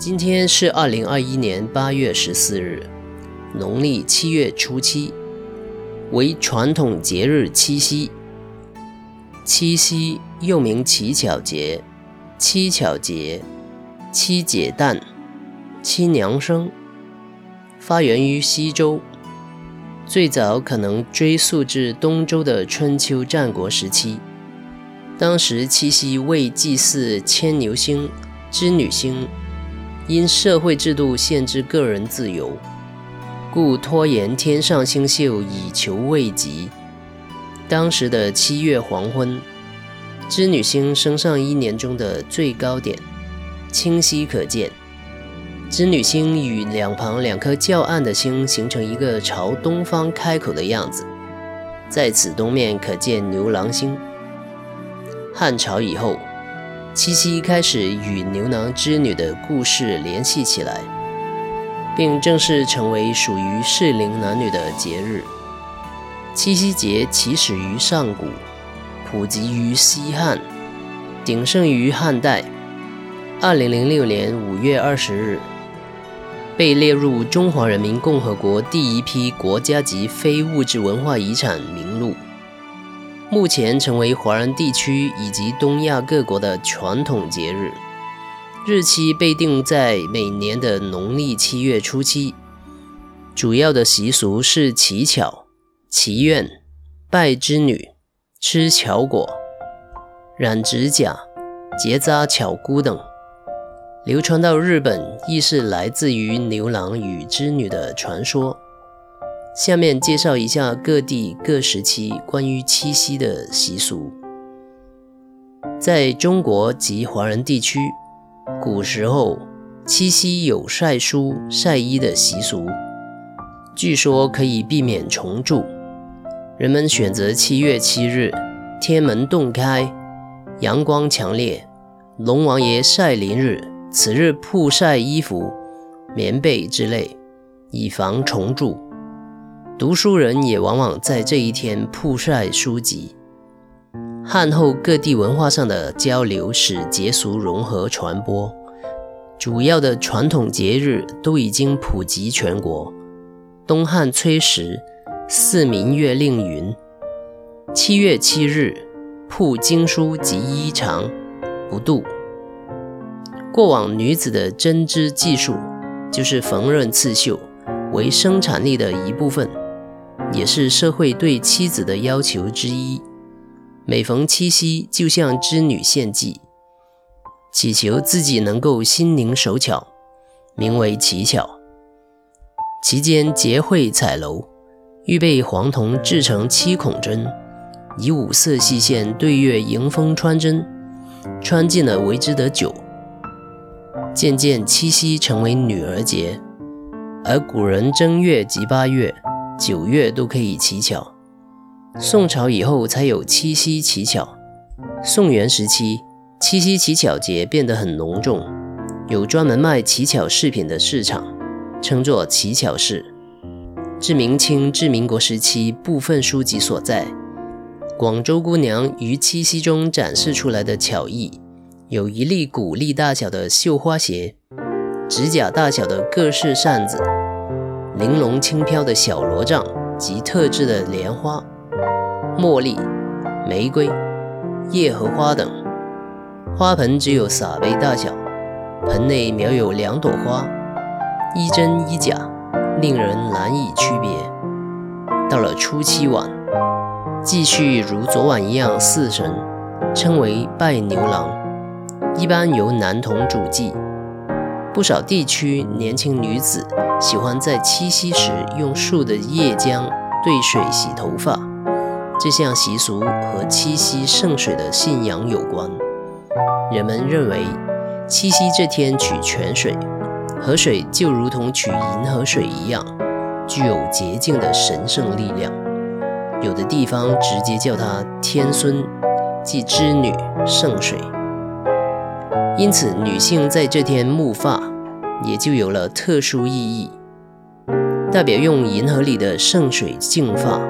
今天是二零二一年八月十四日，农历七月初七，为传统节日七夕。七夕又名乞巧节、七巧节、七姐诞、七娘生，发源于西周。最早可能追溯至东周的春秋战国时期，当时七夕为祭祀牵牛星、织女星，因社会制度限制个人自由，故拖延天上星宿以求慰藉。当时的七月黄昏，织女星升上一年中的最高点，清晰可见。织女星与两旁两颗较暗的星形成一个朝东方开口的样子，在此东面可见牛郎星。汉朝以后，七夕开始与牛郎织女的故事联系起来，并正式成为属于适龄男女的节日。七夕节起始于上古，普及于西汉，鼎盛于汉代。二零零六年五月二十日，被列入中华人民共和国第一批国家级非物质文化遗产名录，目前成为华人地区以及东亚各国的传统节日，日期被定在每年的农历七月初七。主要的习俗是乞巧、祈愿、拜织女、吃巧果、染指甲、结扎巧姑等。流传到日本，亦是来自于牛郎与织女的传说。下面介绍一下各地各时期关于七夕的习俗。在中国及华人地区，古时候七夕有晒书、晒衣的习俗，据说可以避免虫蛀。人们选择七月七日，天门洞开，阳光强烈，龙王爷晒临日。此日曝晒衣服、棉被之类，以防虫蛀。读书人也往往在这一天曝晒书籍。汉后各地文化上的交流使节俗融合传播，主要的传统节日都已经普及全国。东汉崔实《四民月令》云：“七月七日，曝经书及衣裳，不度。”过往女子的针织技术就是缝纫刺绣，为生产力的一部分，也是社会对妻子的要求之一。每逢七夕，就向织女献祭，祈求自己能够心灵手巧，名为乞巧。期间结会彩楼，预备黄铜制成七孔针，以五色细线对月迎风穿针，穿进了为之得九。渐渐，七夕成为女儿节，而古人正月及八月、九月都可以乞巧。宋朝以后才有七夕乞巧。宋元时期，七夕乞巧节变得很隆重，有专门卖乞巧饰品的市场，称作乞巧市。至明清至民国时期，部分书籍所在，广州姑娘于七夕中展示出来的巧艺。有一粒谷粒大小的绣花鞋，指甲大小的各式扇子，玲珑轻飘的小罗帐及特制的莲花、茉莉、玫瑰、叶荷花等。花盆只有洒杯大小，盆内描有两朵花，一真一假，令人难以区别。到了初七晚，继续如昨晚一样祀神，称为拜牛郎。一般由男童主祭，不少地区年轻女子喜欢在七夕时用树的叶浆兑水洗头发。这项习俗和七夕圣水的信仰有关。人们认为，七夕这天取泉水，河水就如同取银河水一样，具有洁净的神圣力量。有的地方直接叫它天孙，即织女圣水。因此，女性在这天沐发，也就有了特殊意义，代表用银河里的圣水净发，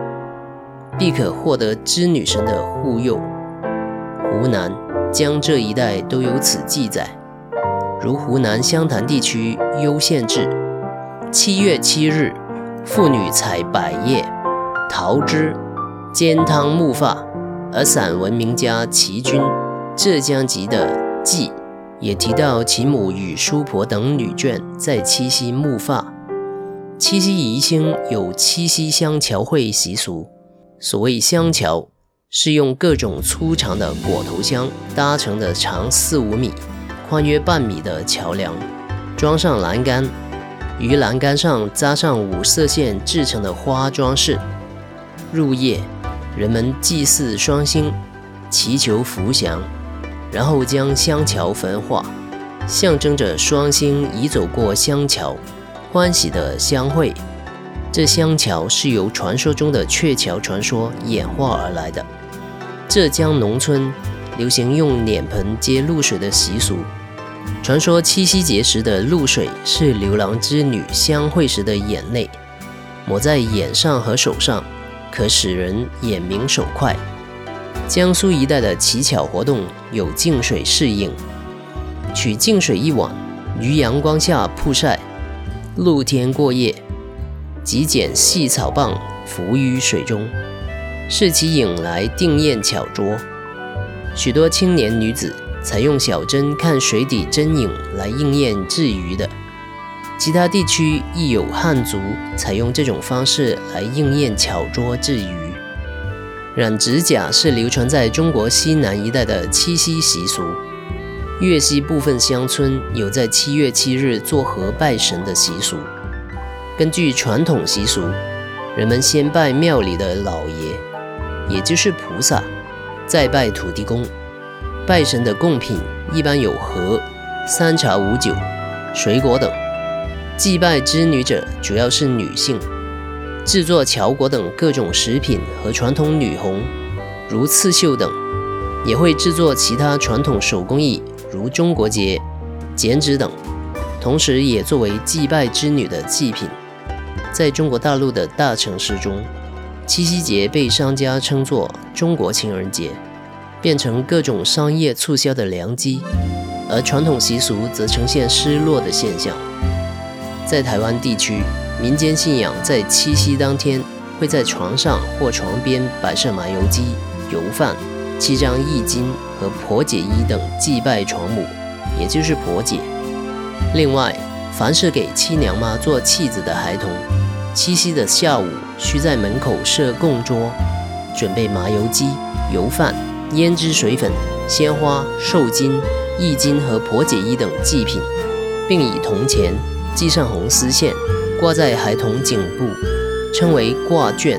必可获得织女神的护佑。湖南、江浙一带都有此记载。如湖南湘潭地区攸县志。七月七日，妇女采百叶、桃枝煎汤沐发。而散文名家齐君，浙江籍的记也提到其母与叔婆等女眷在七夕沐发。七夕宜兴有七夕香桥会习俗，所谓香桥是用各种粗长的果头香搭成的长四五米、宽约半米的桥梁，装上栏杆，于栏杆上扎上五色线制成的花装饰。入夜，人们祭祀双星，祈求福祥，然后将香桥焚化，象征着双星已走过香桥。欢喜的相会，这香桥是由传说中的鹊桥传说演化而来的。浙江农村流行用脸盆接露水的习俗，传说七夕节时的露水是牛郎织女相会时的眼泪，抹在眼上和手上，可使人眼明手快。江苏一带的乞巧活动有净水适应，取净水一碗，于阳光下曝晒。露天过夜，即捡细草棒浮于水中，视其影来定验巧拙。许多青年女子采用小针看水底针影来应验制鱼的。其他地区亦有汉族采用这种方式来应验巧拙制鱼。染指甲是流传在中国西南一带的七夕习俗。粤西部分乡村有在七月七日做河拜神的习俗。根据传统习俗，人们先拜庙里的老爷，也就是菩萨，再拜土地公。拜神的贡品一般有禾、三茶五酒、水果等。祭拜织女者主要是女性，制作乔果等各种食品和传统女红，如刺绣等，也会制作其他传统手工艺。如中国结、剪纸等，同时也作为祭拜织女的祭品。在中国大陆的大城市中，七夕节被商家称作“中国情人节”，变成各种商业促销的良机；而传统习俗则呈现失落的现象。在台湾地区，民间信仰在七夕当天会在床上或床边摆设麻油鸡、油饭。七张易经和婆姐衣等祭拜床母，也就是婆姐。另外，凡是给七娘妈做戏子的孩童，七夕的下午需在门口设供桌，准备麻油鸡、油饭、胭脂水粉、鲜花、寿金、易经和婆姐衣等祭品，并以铜钱系上红丝线，挂在孩童颈部，称为挂卷。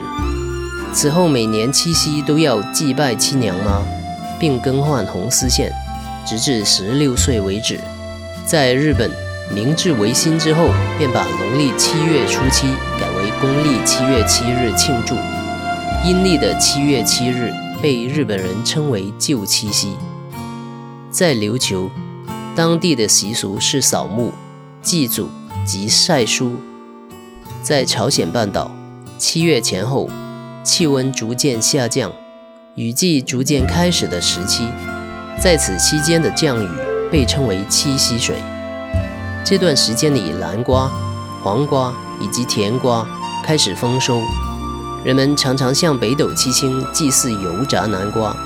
此后每年七夕都要祭拜七娘妈，并更换红丝线，直至十六岁为止。在日本，明治维新之后，便把农历七月初七改为公历七月七日庆祝。阴历的七月七日被日本人称为旧七夕。在琉球，当地的习俗是扫墓、祭祖及晒书。在朝鲜半岛，七月前后。气温逐渐下降，雨季逐渐开始的时期，在此期间的降雨被称为七夕水。这段时间里，南瓜、黄瓜以及甜瓜开始丰收，人们常常向北斗七星祭祀油炸南瓜。